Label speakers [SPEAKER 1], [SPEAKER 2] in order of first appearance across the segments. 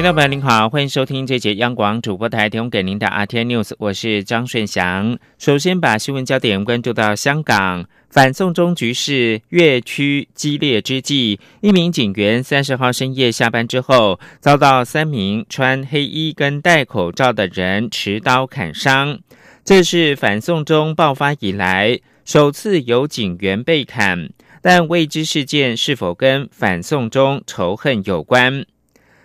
[SPEAKER 1] 听众朋友您好，欢迎收听这节央广主播台提供给您的 RT News，我是张顺祥。首先把新闻焦点关注到香港。反送中局势越趋激烈之际，一名警员三十号深夜下班之后，遭到三名穿黑衣跟戴口罩的人持刀砍伤。这是反送中爆发以来首次有警员被砍，但未知事件是否跟反送中仇恨有关。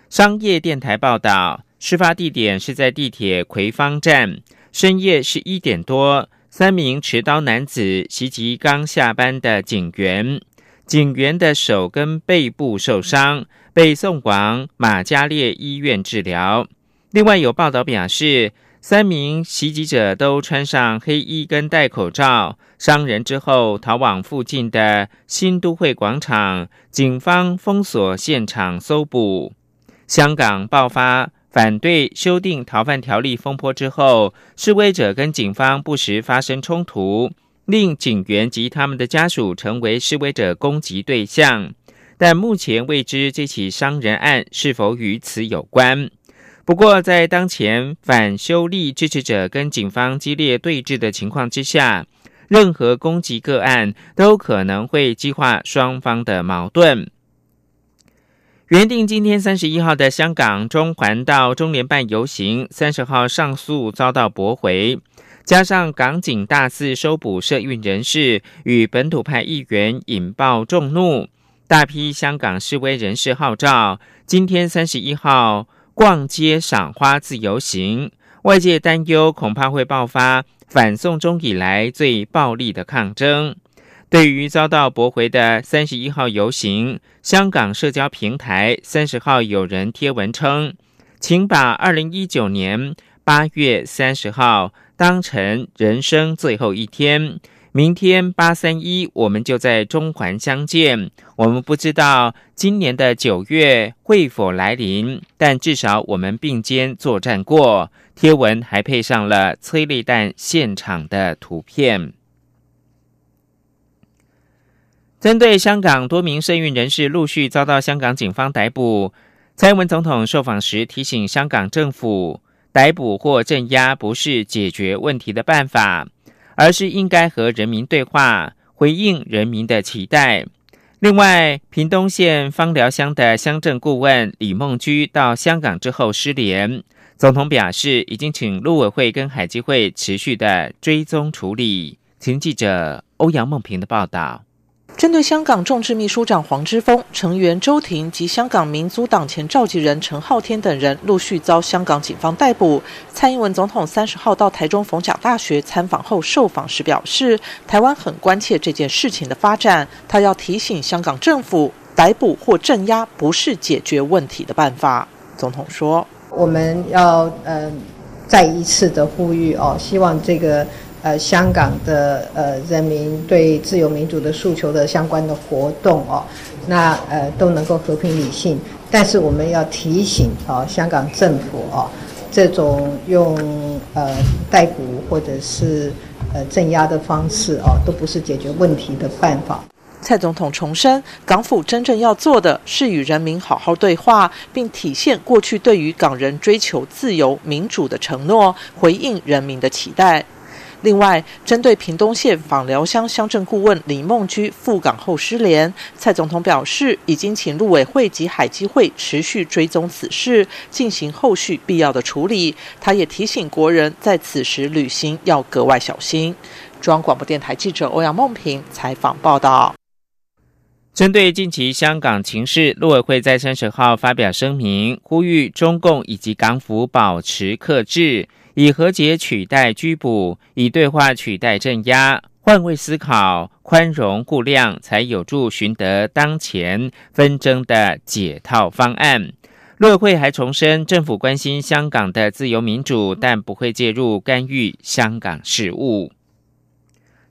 [SPEAKER 1] 商业电台报道，事发地点是在地铁葵芳站，深夜十一点多。三名持刀男子袭击刚下班的警员，警员的手跟背部受伤，被送往马加列医院治疗。另外有报道表示，三名袭击者都穿上黑衣跟戴口罩，伤人之后逃往附近的新都会广场，警方封锁现场搜捕。香港爆发。反对修订逃犯条例风波之后，示威者跟警方不时发生冲突，令警员及他们的家属成为示威者攻击对象。但目前未知这起伤人案是否与此有关。不过，在当前反修例支持者跟警方激烈对峙的情况之下，任何攻击个案都可能会激化双方的矛盾。原定今天三十一号的香港中环到中联办游行，三十号上诉遭到驳回，加上港警大肆收捕社运人士与本土派议员，引爆众怒，大批香港示威人士号召今天三十一号逛街赏花自由行，外界担忧恐怕会爆发反送中以来最暴力的抗争。对于遭到驳回的三十一号游行，香港社交平台三十号有人贴文称：“请把二零一九年八月三十号当成人生最后一天，明天八三一我们就在中环相见。我们不知道今年的九月会否来临，但至少我们并肩作战过。”贴文还配上了催泪弹现场的图片。针对香港多名社运人士陆续遭到香港警方逮捕，蔡英文总统受访时提醒香港政府，逮捕或镇压不是解决问题的办法，而是应该和人民对话，回应人民的期待。另外，屏东县芳寮乡的乡镇顾问李梦居到香港之后失联，总统表示已经请陆委会跟海基会持续的追踪处理。请记者欧阳梦平的报道。
[SPEAKER 2] 针对香港众志秘书长黄之锋、成员周庭及香港民族党前召集人陈浩天等人陆续遭香港警方逮捕，蔡英文总统三十号到台中逢甲大学参访后受访时表示，台湾很关切这件事情的发展，他要提醒香港政府，逮捕或镇压不是解决问题的办法。总统说：“我们要呃再一次的呼吁哦，希望这个。”呃，香港的呃人民对自由民主的诉求的相关的活动哦，那呃都能够和平理性，但是我们要提醒啊，香港政府哦，这种用呃逮捕或者是呃镇压的方式哦，都不是解决问题的办法。蔡总统重申，港府真正要做的是与人民好好对话，并体现过去对于港人追求自由民主的承诺，回应人民的期待。另外，针对屏东县访寮乡乡镇顾问李梦居赴港后失联，蔡总统表示，已经请陆委会及海基会持续追踪此事，进行后续必要的处理。他也提醒国人在此时旅行要格外小心。中央广播电台记者欧阳梦平采访报道。
[SPEAKER 1] 针对近期香港情势，陆委会在三十号发表声明，呼吁中共以及港府保持克制。以和解取代拘捕，以对话取代镇压，换位思考、宽容估量，才有助寻得当前纷争的解套方案。陆委会还重申，政府关心香港的自由民主，但不会介入干预香港事务。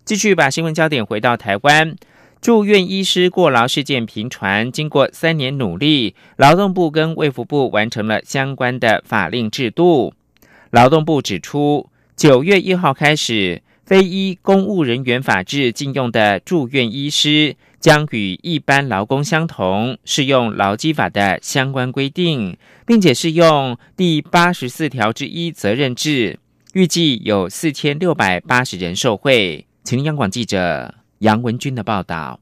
[SPEAKER 1] 继续把新闻焦点回到台湾。住院医师过劳事件频传，经过三年努力，劳动部跟卫福部完成了相关的法令制度。劳动部指出，九月一号开始，非医公务人员法制禁用的住院医师将与一般劳工相同，适用劳基法的相关规定，并且适用第八十四条之一责任制。预计有四千六百八十人受惠。请央广记者杨文军的报道。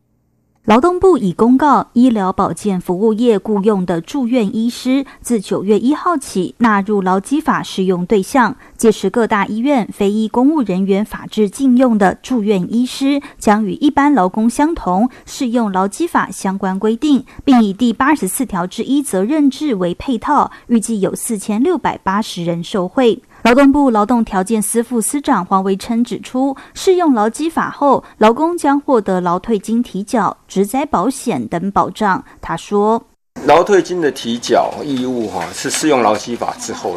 [SPEAKER 3] 劳动部已公告，医疗保健服务业雇用的住院医师，自九月一号起纳入劳基法适用对象。届时，各大医院非医公务人员法制禁用的住院医师，将与一般劳工相同，适用劳基法相关规定，并以第八十四条之一责任制为配套。预计有四千六百八十人受惠。劳动部劳动条件司副司长黄维琛指出，适用劳基法后，劳工将获得劳退金提缴、职灾保险等保障。他说：“
[SPEAKER 4] 劳退金的提缴义务，哈，是适用劳基法之后，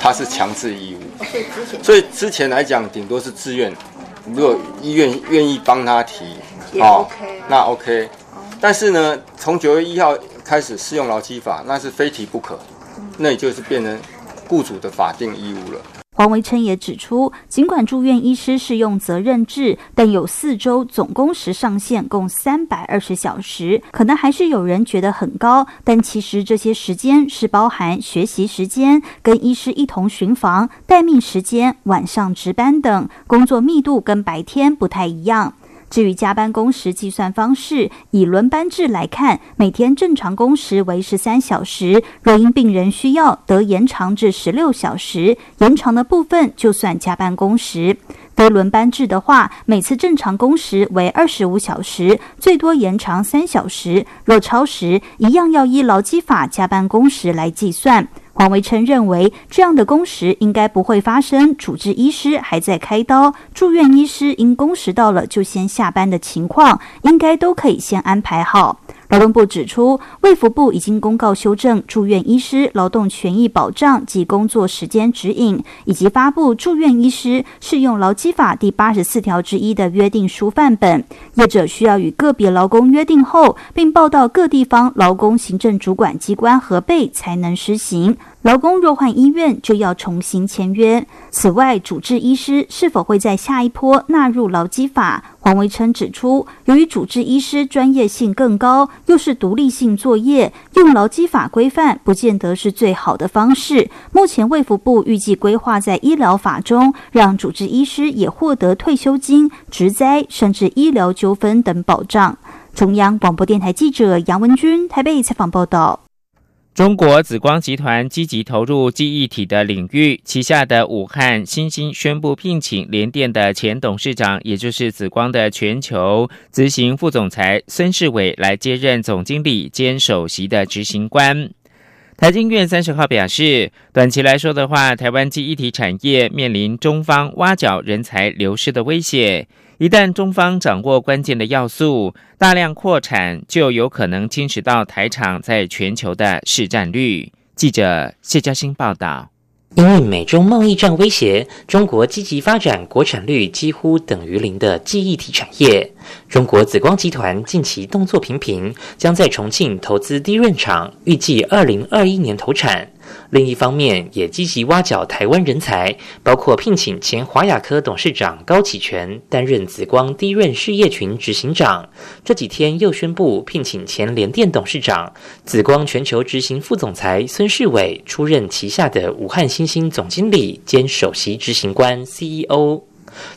[SPEAKER 4] 它是强制义务。所以之前来讲，顶多是自愿，如果医院愿意帮他提，
[SPEAKER 5] 哦，
[SPEAKER 4] 那 OK。但是呢，从九月一号开始适用劳基法，那是非提不可，那也就是变成。”雇主的法定义务了。
[SPEAKER 3] 黄维琛也指出，尽管住院医师适用责任制，但有四周总工时上限共三百二十小时，可能还是有人觉得很高。但其实这些时间是包含学习时间、跟医师一同巡房、待命时间、晚上值班等，工作密度跟白天不太一样。至于加班工时计算方式，以轮班制来看，每天正常工时为十三小时，若因病人需要，得延长至十六小时，延长的部分就算加班工时。非轮班制的话，每次正常工时为二十五小时，最多延长三小时，若超时，一样要依劳基法加班工时来计算。黄维琛认为，这样的工时应该不会发生主治医师还在开刀，住院医师因工时到了就先下班的情况，应该都可以先安排好。劳动部指出，卫福部已经公告修正住院医师劳动权益保障及工作时间指引，以及发布住院医师适用劳基法第八十四条之一的约定书范本。业者需要与个别劳工约定后，并报到各地方劳工行政主管机关核备，才能施行。劳工若换医院，就要重新签约。此外，主治医师是否会在下一波纳入劳基法？黄维琛指出，由于主治医师专业性更高，又是独立性作业，用劳基法规范不见得是最好的方式。目前卫福部预计规划在医疗法中，让主治医师也获得退休金、职灾甚至医疗纠纷等保障。中央广播电台记者杨文君台北采访报道。
[SPEAKER 1] 中国紫光集团积极投入记忆体的领域，旗下的武汉新兴宣布聘请联电的前董事长，也就是紫光的全球执行副总裁孙世伟来接任总经理兼首席的执行官。台经院三十号表示，短期来说的话，台湾记忆体产业面临中方挖角人才流失的威胁。一旦中方掌握关键的要素，大量扩产就有可能侵蚀到台厂在全球的市占率。记者谢嘉欣报道。
[SPEAKER 6] 因为美中贸易战威胁，中国积极发展国产率几乎等于零的记忆体产业。中国紫光集团近期动作频频，将在重庆投资低润厂，预计二零二一年投产。另一方面，也积极挖角台湾人才，包括聘请前华亚科董事长高启全担任紫光低润事业群执行长。这几天又宣布聘请前联电董事长、紫光全球执行副总裁孙世伟出任旗下的武汉新星总经理兼首席执行官 CEO。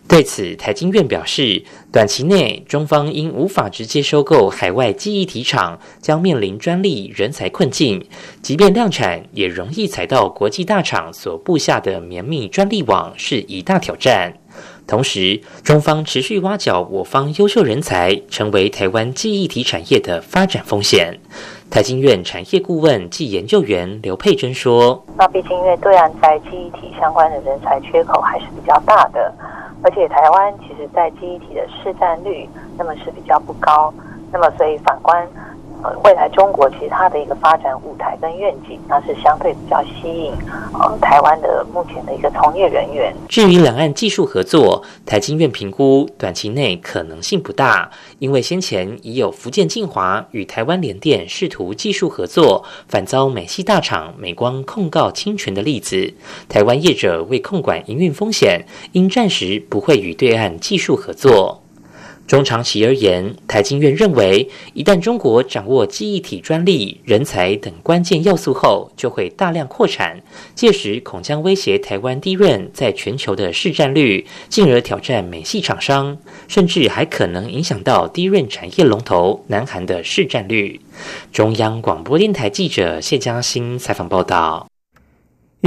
[SPEAKER 6] 对此，台经院表示，短期内中方因无法直接收购海外记忆体厂，将面临专利人才困境；即便量产，也容易踩到国际大厂所布下的绵密专利网，是一大挑战。同时，中方持续挖角我方优秀人才，成为台湾记忆体产业的发展风险。台经院产业顾问暨研究员刘佩珍说：“
[SPEAKER 5] 那毕竟因为对岸在记忆体相关的人才缺口还是比较大的。”而且台湾其实，在记忆体的市占率，那么是比较不高。那么，所以反观，未来中国其实它的一个发展舞台跟愿景，那是相对比较吸引呃台湾的目前的一个从业人员。
[SPEAKER 6] 至于两岸技术合作，台经院评估短期内可能性不大，因为先前已有福建晋华与台湾联电试图技术合作，反遭美系大厂美光控告侵权的例子。台湾业者为控管营运风险，应暂时不会与对岸技术合作。中长期而言，台经院认为，一旦中国掌握记忆体专利、人才等关键要素后，就会大量扩产，届时恐将威胁台湾低润在全球的市占率，进而挑战美系厂商，甚至还可能影响到低润产业龙头南韩的市占率。中央广播电台记者谢嘉欣采访报道。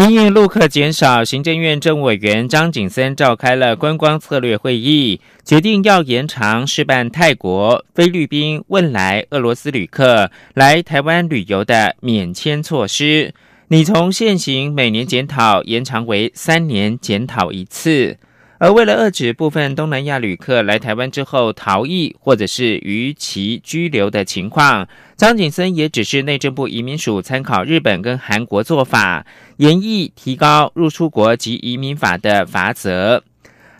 [SPEAKER 1] 因应陆客减少，行政院政务委员张景森召开了观光策略会议，决定要延长试办泰国、菲律宾、汶莱、俄罗斯旅客来台湾旅游的免签措施，你从现行每年检讨延长为三年检讨一次。而为了遏止部分东南亚旅客来台湾之后逃逸或者是逾期居留的情况，张景森也只是内政部移民署参考日本跟韩国做法，严议提高入出国及移民法的罚则。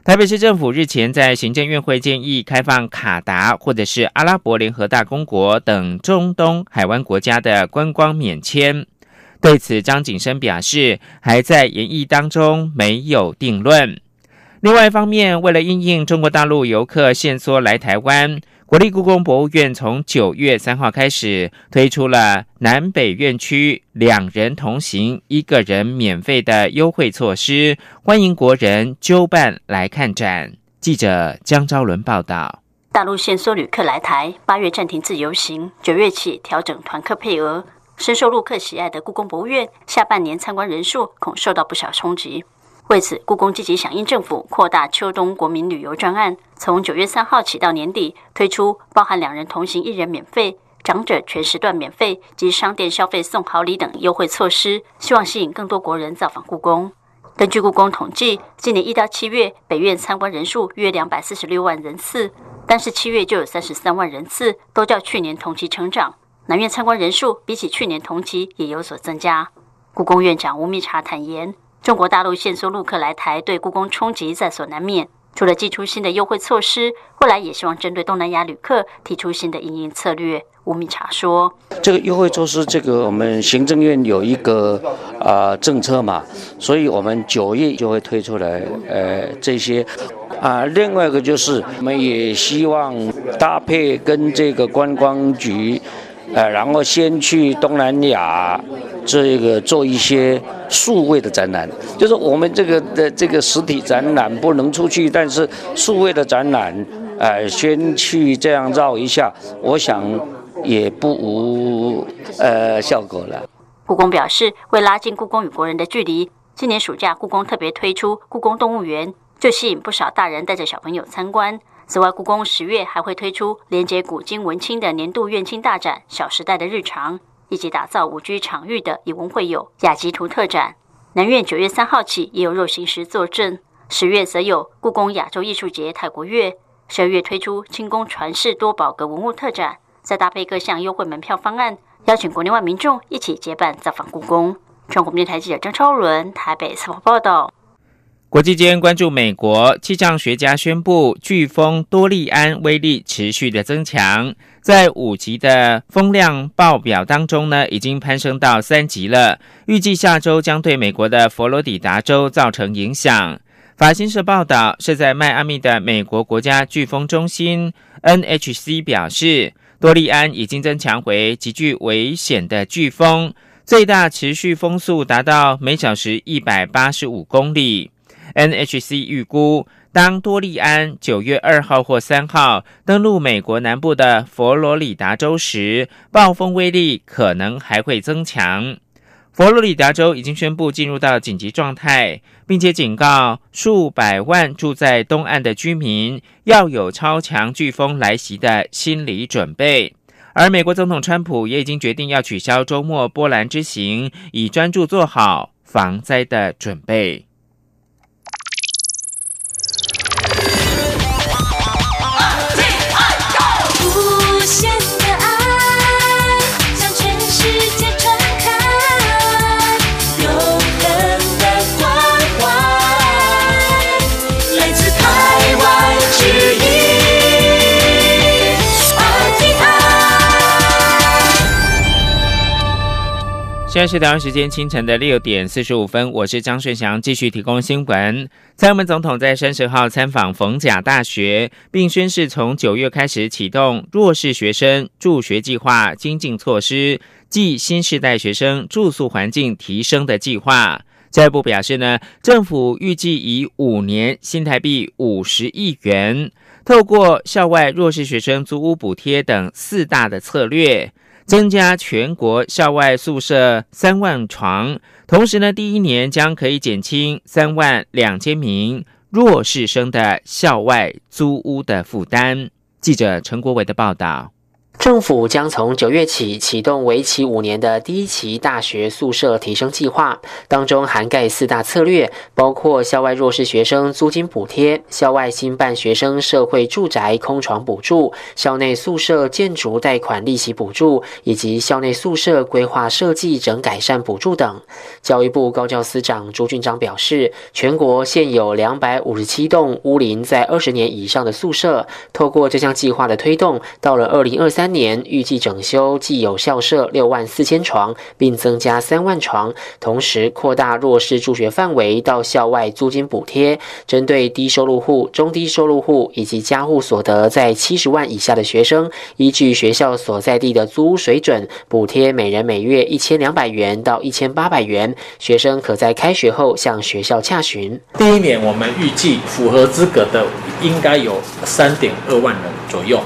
[SPEAKER 1] 台北市政府日前在行政院会建议开放卡达或者是阿拉伯联合大公国等中东海湾国家的观光免签，对此张景生表示还在研议当中，没有定论。另外一方面，为了应应中国大陆游客限缩来台湾，国立故宫博物院从九月三号开始推出了南北院区两人同行、一个人免费的优惠措施，欢迎国人纠办来看展。记者江昭伦报道：
[SPEAKER 7] 大陆限缩旅客来台，八月暂停自由行，九月起调整团客配额，深受陆客喜爱的故宫博物院，下半年参观人数恐受到不小冲击。为此，故宫积极响应政府扩大秋冬国民旅游专案，从九月三号起到年底，推出包含两人同行一人免费、长者全时段免费及商店消费送好礼等优惠措施，希望吸引更多国人造访故宫。根据故宫统计，今年一到七月，北院参观人数约两百四十六万人次，但是七月就有三十三万人次，都较去年同期成长。南院参观人数比起去年同期也有所增加。故宫院长吴密察坦言。中国大陆限缩陆客来台，对故宫冲击在所难免。除了寄出新的优惠措施，未来也希望针对东南亚旅客提出新的营运策略。吴米茶说：“
[SPEAKER 8] 这个优惠措施，这个我们行政院有一个啊政策嘛，所以我们九月就会推出来。呃，这些啊，另外一个就是我们也希望搭配跟这个观光局。”呃，然后先去东南亚，这个做一些数位的展览，就是我们这个的这个实体展览不能出去，但是数位的展览，呃，先去这样绕一下，我想也不无呃效果了。
[SPEAKER 7] 故宫表示，为拉近故宫与国人的距离，今年暑假故宫特别推出故宫动物园，就吸引不少大人带着小朋友参观。此外，故宫十月还会推出连接古今文青的年度院青大展《小时代的日常》，以及打造五 G 场域的以文会友雅集图特展。南院九月三号起也有肉形石坐镇，十月则有故宫亚洲艺术节泰国月，十二月推出清宫传世多宝阁文物特展，再搭配各项优惠门票方案，邀请国内外民众一起结伴造访故宫。中国电台记者张超伦台北采访报道。
[SPEAKER 1] 国际间关注美国气象学家宣布，飓风多利安威力持续的增强，在五级的风量报表当中呢，已经攀升到三级了。预计下周将对美国的佛罗里达州造成影响。法新社报道，是在迈阿密的美国国家飓风中心 NHC 表示，多利安已经增强为极具危险的飓风，最大持续风速达到每小时一百八十五公里。NHC 预估，当多利安九月二号或三号登陆美国南部的佛罗里达州时，暴风威力可能还会增强。佛罗里达州已经宣布进入到紧急状态，并且警告数百万住在东岸的居民要有超强飓风来袭的心理准备。而美国总统川普也已经决定要取消周末波兰之行，以专注做好防灾的准备。现在是台湾时间清晨的六点四十五分，我是张顺祥，继续提供新闻。蔡英文总统在三十号参访逢甲大学，并宣誓从九月开始启动弱势学生助学计划精进措施，即新时代学生住宿环境提升的计划。教育部表示呢，政府预计以五年新台币五十亿元，透过校外弱势学生租屋补贴等四大的策略。增加全国校外宿舍三万床，同时呢，第一年将可以减轻三万两千名弱势生的校外租屋的负担。记者陈国伟的报道。
[SPEAKER 9] 政府将从九月起启动为期五年的第一期大学宿舍提升计划，当中涵盖四大策略，包括校外弱势学生租金补贴、校外新办学生社会住宅空床补助、校内宿舍建筑贷款利息补助，以及校内宿舍规划设计整改善补助等。教育部高教司长朱俊章表示，全国现有两百五十七栋屋龄在二十年以上的宿舍，透过这项计划的推动，到了二零二三。年预计整修既有校舍六万四千床，并增加三万床，同时扩大弱势助学范围到校外租金补贴，针对低收入户、中低收入户以及家户所得在七十万以下的学生，依据学校所在地的租屋水准，补贴每人每月一千两百元到一千八百元。学生可在开学后向学校洽询。
[SPEAKER 10] 第一年我们预计符合资格的应该有三点二万人左右。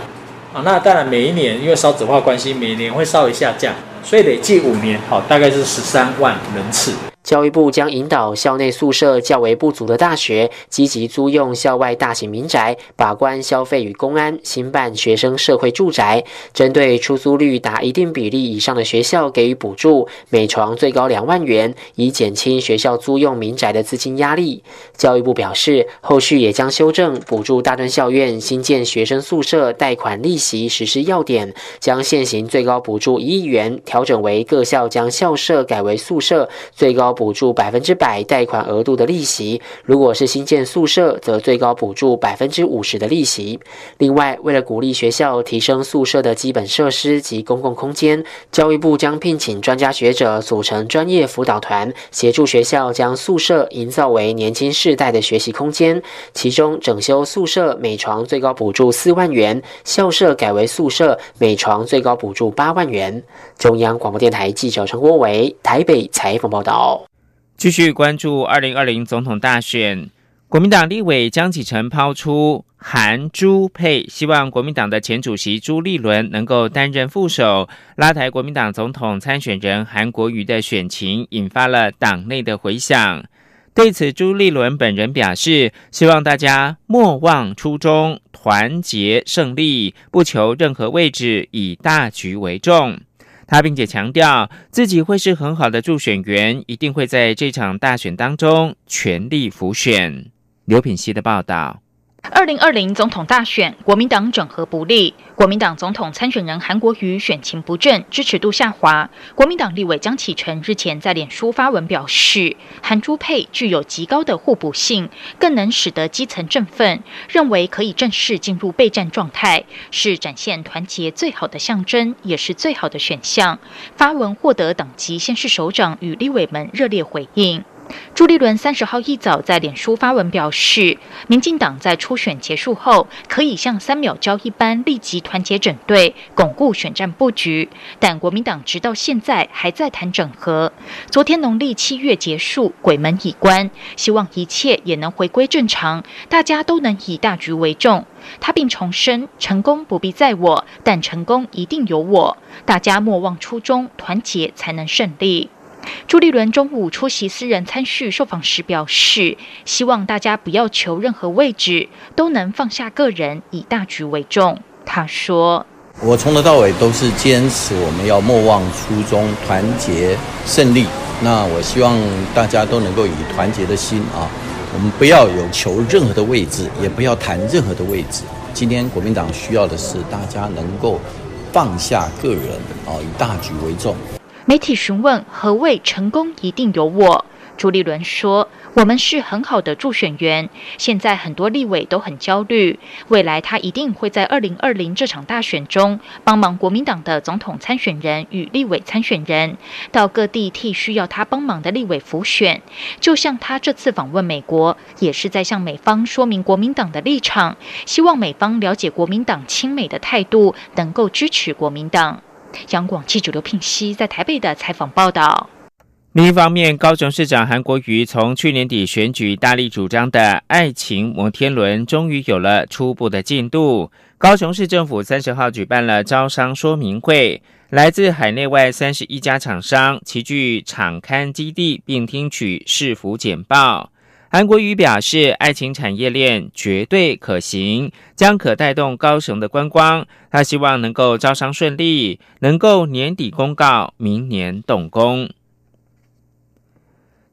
[SPEAKER 10] 啊，那当然每一年因为少子化关系，每年会稍微下降，所以累计五年，好，大概是十三万人次。
[SPEAKER 9] 教育部将引导校内宿舍较为不足的大学，积极租用校外大型民宅，把关消费与公安，新办学生社会住宅。针对出租率达一定比例以上的学校给予补助，每床最高两万元，以减轻学校租用民宅的资金压力。教育部表示，后续也将修正补助大专校院新建学生宿舍贷款利息实施要点，将现行最高补助一亿元调整为各校将校舍改为宿舍，最高。补助百分之百贷款额度的利息，如果是新建宿舍，则最高补助百分之五十的利息。另外，为了鼓励学校提升宿舍的基本设施及公共空间，教育部将聘请专家学者组成专业辅导团，协助学校将宿舍营造为年轻世代的学习空间。其中，整修宿舍每床最高补助四万元，校舍改为宿舍每床最高补助八万元。中央广播电台记者陈国伟台北采访报道。
[SPEAKER 1] 继续关注二零二零总统大选，国民党立委江启臣抛出韩朱配，希望国民党的前主席朱立伦能够担任副手，拉抬国民党总统参选人韩国瑜的选情，引发了党内的回响。对此，朱立伦本人表示，希望大家莫忘初衷，团结胜利，不求任何位置，以大局为重。他并且强调，自己会是很好的助选员，一定会在这场大选当中全力辅选。刘品希的报道。
[SPEAKER 11] 二零二零总统大选，国民党整合不利，国民党总统参选人韩国瑜选情不振，支持度下滑。国民党立委江启臣日前在脸书发文表示，韩朱配具有极高的互补性，更能使得基层振奋，认为可以正式进入备战状态，是展现团结最好的象征，也是最好的选项。发文获得党籍先是首长与立委们热烈回应。朱立伦三十号一早在脸书发文表示，民进党在初选结束后，可以像三秒交一般立即团结整队，巩固选战布局。但国民党直到现在还在谈整合。昨天农历七月结束，鬼门已关，希望一切也能回归正常，大家都能以大局为重。他并重申，成功不必在我，但成功一定有我。大家莫忘初衷，团结才能胜利。朱立伦中午出席私人参叙受访时表示，希望大家不要求任何位置，都能放下个人，以大局为重。他说：“
[SPEAKER 12] 我从头到尾都是坚持我们要莫忘初衷，团结胜利。那我希望大家都能够以团结的心啊，我们不要有求任何的位置，也不要谈任何的位置。今天国民党需要的是大家能够放下个人啊，以大局为重。”
[SPEAKER 11] 媒体询问何谓成功一定有我，朱立伦说：“我们是很好的助选员，现在很多立委都很焦虑。未来他一定会在二零二零这场大选中帮忙国民党的总统参选人与立委参选人，到各地替需要他帮忙的立委辅选。就像他这次访问美国，也是在向美方说明国民党的立场，希望美方了解国民党亲美的态度，能够支持国民党。”央广记者刘聘熙在台北的采访报道。
[SPEAKER 1] 另一方面，高雄市长韩国瑜从去年底选举大力主张的爱情摩天轮，终于有了初步的进度。高雄市政府三十号举办了招商说明会，来自海内外三十一家厂商齐聚场刊基地，并听取市府简报。韩国瑜表示，爱情产业链绝对可行，将可带动高雄的观光。他希望能够招商顺利，能够年底公告，明年动工。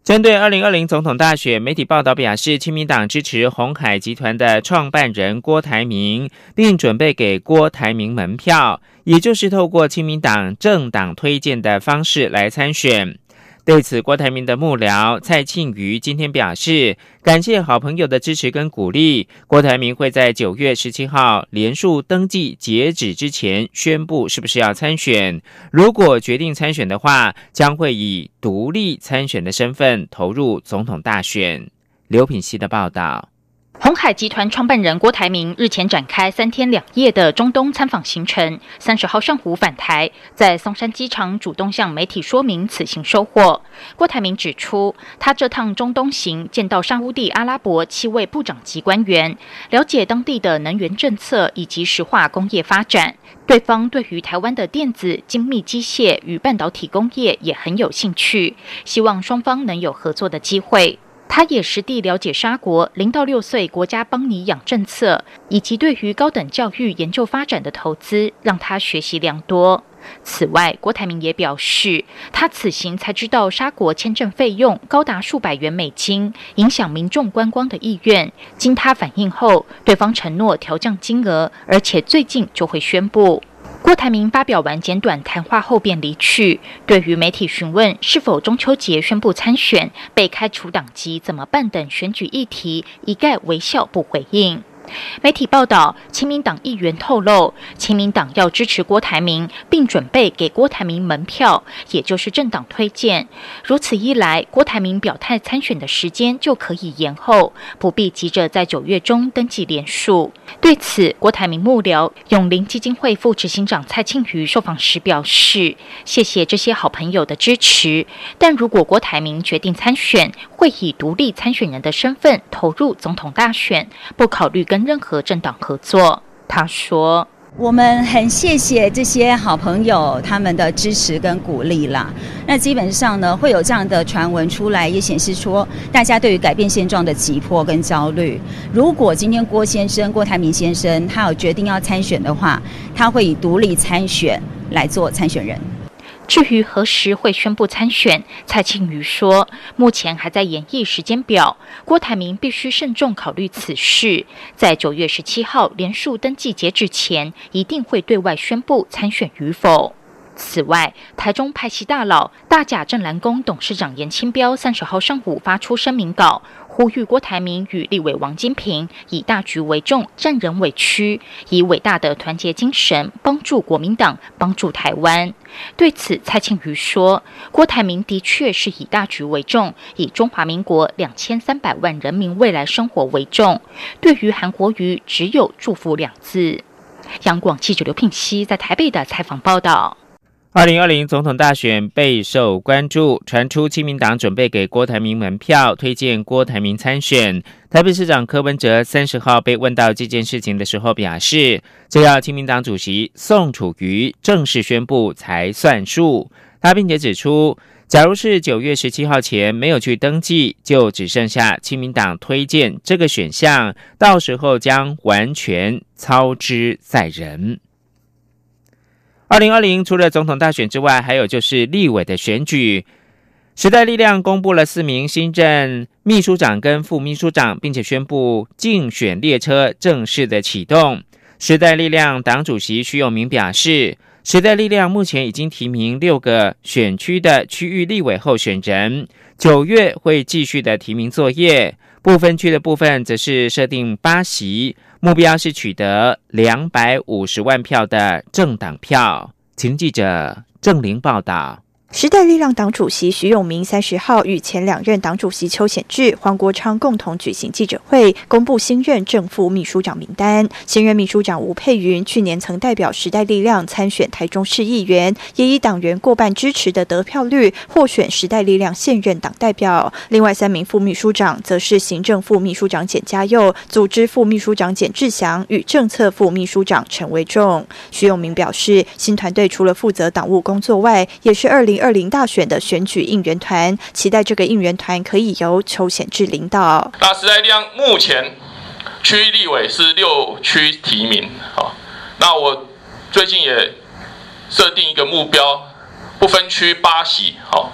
[SPEAKER 1] 针对二零二零总统大选，媒体报道表示，亲民党支持红海集团的创办人郭台铭，并准备给郭台铭门票，也就是透过亲民党政党推荐的方式来参选。对此，郭台铭的幕僚蔡庆瑜今天表示，感谢好朋友的支持跟鼓励。郭台铭会在九月十七号连署登记截止之前宣布是不是要参选。如果决定参选的话，将会以独立参选的身份投入总统大选。刘品希的报道。
[SPEAKER 11] 红海集团创办人郭台铭日前展开三天两夜的中东参访行程，三十号上午返台，在松山机场主动向媒体说明此行收获。郭台铭指出，他这趟中东行见到沙乌地阿拉伯七位部长级官员，了解当地的能源政策以及石化工业发展。对方对于台湾的电子、精密机械与半导体工业也很有兴趣，希望双方能有合作的机会。他也实地了解沙国零到六岁国家帮你养政策，以及对于高等教育研究发展的投资，让他学习良多。此外，郭台铭也表示，他此行才知道沙国签证费用高达数百元美金，影响民众观光的意愿。经他反映后，对方承诺调降金额，而且最近就会宣布。郭台铭发表完简短谈话后便离去。对于媒体询问是否中秋节宣布参选、被开除党籍怎么办等选举议题，一概微笑不回应。媒体报道，亲民党议员透露，亲民党要支持郭台铭，并准备给郭台铭门票，也就是政党推荐。如此一来，郭台铭表态参选的时间就可以延后，不必急着在九月中登记连署。对此，郭台铭幕僚永林基金会副执行长蔡庆瑜受访时表示：“谢谢这些好朋友的支持，但如果郭台铭决定参选，会以独立参选人的身份投入总统大选，不考虑跟。”任何政党合作，他说：“
[SPEAKER 13] 我们很谢谢这些好朋友他们的支持跟鼓励啦。那基本上呢，会有这样的传闻出来，也显示出大家对于改变现状的急迫跟焦虑。如果今天郭先生、郭台铭先生他有决定要参选的话，他会以独立参选来做参选人。”
[SPEAKER 11] 至于何时会宣布参选，蔡庆瑜说，目前还在演绎时间表。郭台铭必须慎重考虑此事，在九月十七号连署登记截止前，一定会对外宣布参选与否。此外，台中派系大佬大甲镇澜宫董事长严清标三十号上午发出声明稿，呼吁郭台铭与立委王金平以大局为重，站人委屈，以伟大的团结精神帮助国民党，帮助台湾。对此，蔡庆瑜说，郭台铭的确是以大局为重，以中华民国两千三百万人民未来生活为重。对于韩国瑜，只有祝福两字。央广记者刘聘熙在台北的采访报道。
[SPEAKER 1] 二零二零总统大选备受关注，传出亲民党准备给郭台铭门票，推荐郭台铭参选。台北市长柯文哲三十号被问到这件事情的时候，表示，这要亲民党主席宋楚瑜正式宣布才算数。他并且指出，假如是九月十七号前没有去登记，就只剩下亲民党推荐这个选项，到时候将完全操之在人。二零二零除了总统大选之外，还有就是立委的选举。时代力量公布了四名新任秘书长跟副秘书长，并且宣布竞选列车正式的启动。时代力量党主席徐永明表示，时代力量目前已经提名六个选区的区域立委候选人，九月会继续的提名作业。部分区的部分则是设定八席，目标是取得两百五十万票的政党票。请记者郑玲报道。
[SPEAKER 14] 时代力量党主席徐永明三十号与前两任党主席邱显智、黄国昌共同举行记者会，公布新任正副秘书长名单。新任秘书长吴佩云去年曾代表时代力量参选台中市议员，也以党员过半支持的得票率获选时代力量现任党代表。另外三名副秘书长则是行政副秘书长简家佑、组织副秘书长简志祥与政策副秘书长陈维仲。徐永明表示，新团队除了负责党务工作外，也是二零。二零大选的选举应援团，期待这个应援团可以由邱显智领导。
[SPEAKER 15] 那时代力量目前区立委是六区提名，好，那我最近也设定一个目标，不分区八席，好，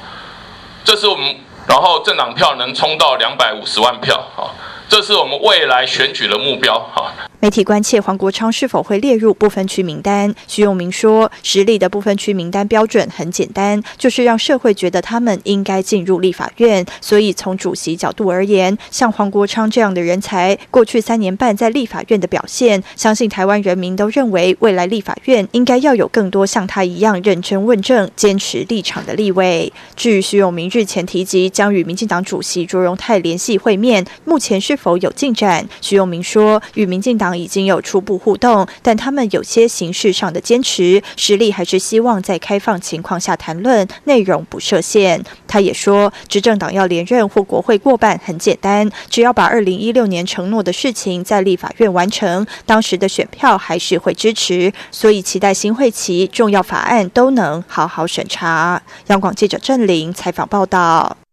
[SPEAKER 15] 这是我们，然后政党票能冲到两百五十万票，好。这是我们未来选举的目标。好，
[SPEAKER 14] 媒体关切黄国昌是否会列入不分区名单。徐永明说，实力的不分区名单标准很简单，就是让社会觉得他们应该进入立法院。所以从主席角度而言，像黄国昌这样的人才，过去三年半在立法院的表现，相信台湾人民都认为，未来立法院应该要有更多像他一样认真问政、坚持立场的立委。至于徐永明日前提及将与民进党主席卓荣泰联系会面，目前是。否有进展？徐永明说，与民进党已经有初步互动，但他们有些形式上的坚持，实力还是希望在开放情况下谈论，内容不设限。他也说，执政党要连任或国会过半很简单，只要把二零一六年承诺的事情在立法院完成，当时的选票还是会支持。所以期待新会期重要法案都能好好审查。央广记者郑玲采访报道。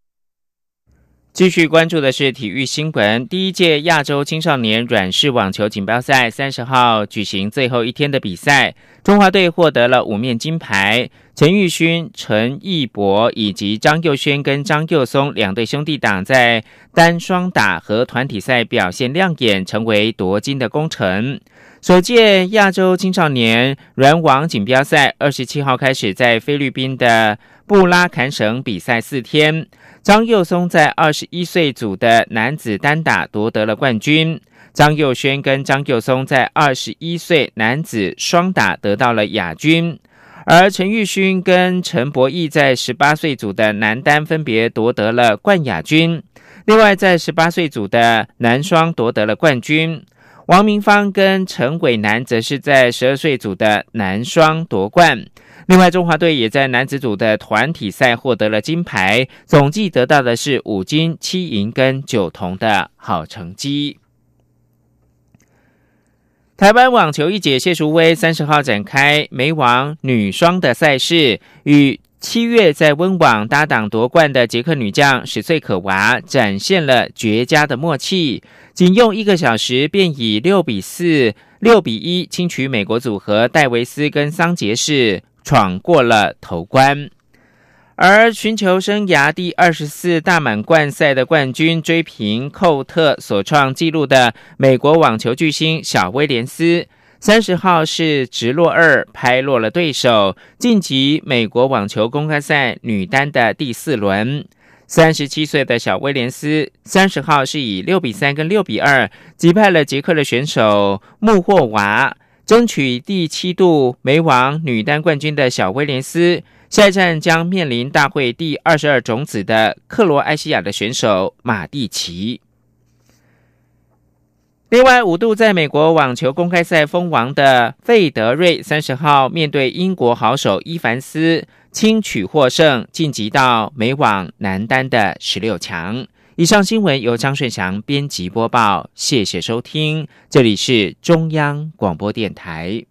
[SPEAKER 1] 继续关注的是体育新闻。第一届亚洲青少年软式网球锦标赛三十号举行最后一天的比赛，中华队获得了五面金牌。陈玉勋、陈义博以及张佑轩跟张佑松两对兄弟党在单双打和团体赛表现亮眼，成为夺金的功臣。首届亚洲青少年软网锦标赛二十七号开始在菲律宾的布拉坎省比赛四天。张佑松在二十一岁组的男子单打夺得了冠军，张佑轩跟张佑松在二十一岁男子双打得到了亚军，而陈玉勋跟陈博义在十八岁组的男单分别夺得了冠亚军。另外，在十八岁组的男双夺得了冠军，王明芳跟陈伟南则是在十二岁组的男双夺冠。另外，中华队也在男子组的团体赛获得了金牌，总计得到的是五金七银跟九铜的好成绩。台湾网球一姐谢淑薇三十号展开美网女双的赛事，与七月在温网搭档夺冠的捷克女将史翠可娃展现了绝佳的默契，仅用一个小时便以六比四、六比一轻取美国组合戴维斯跟桑杰士。闯过了头关，而寻求生涯第二十四大满贯赛的冠军，追平寇特所创纪录的美国网球巨星小威廉斯，三十号是直落二拍落了对手，晋级美国网球公开赛女单的第四轮。三十七岁的小威廉斯，三十号是以六比三跟六比二击败了捷克的选手穆霍娃。争取第七度美网女单冠军的小威廉斯，下一站将面临大会第二十二种子的克罗埃西亚的选手马蒂奇。另外，五度在美国网球公开赛封王的费德瑞，三十号面对英国好手伊凡斯，轻取获胜，晋级到美网男单的十六强。以上新闻由张顺祥编辑播报，谢谢收听，这里是中央广播电台。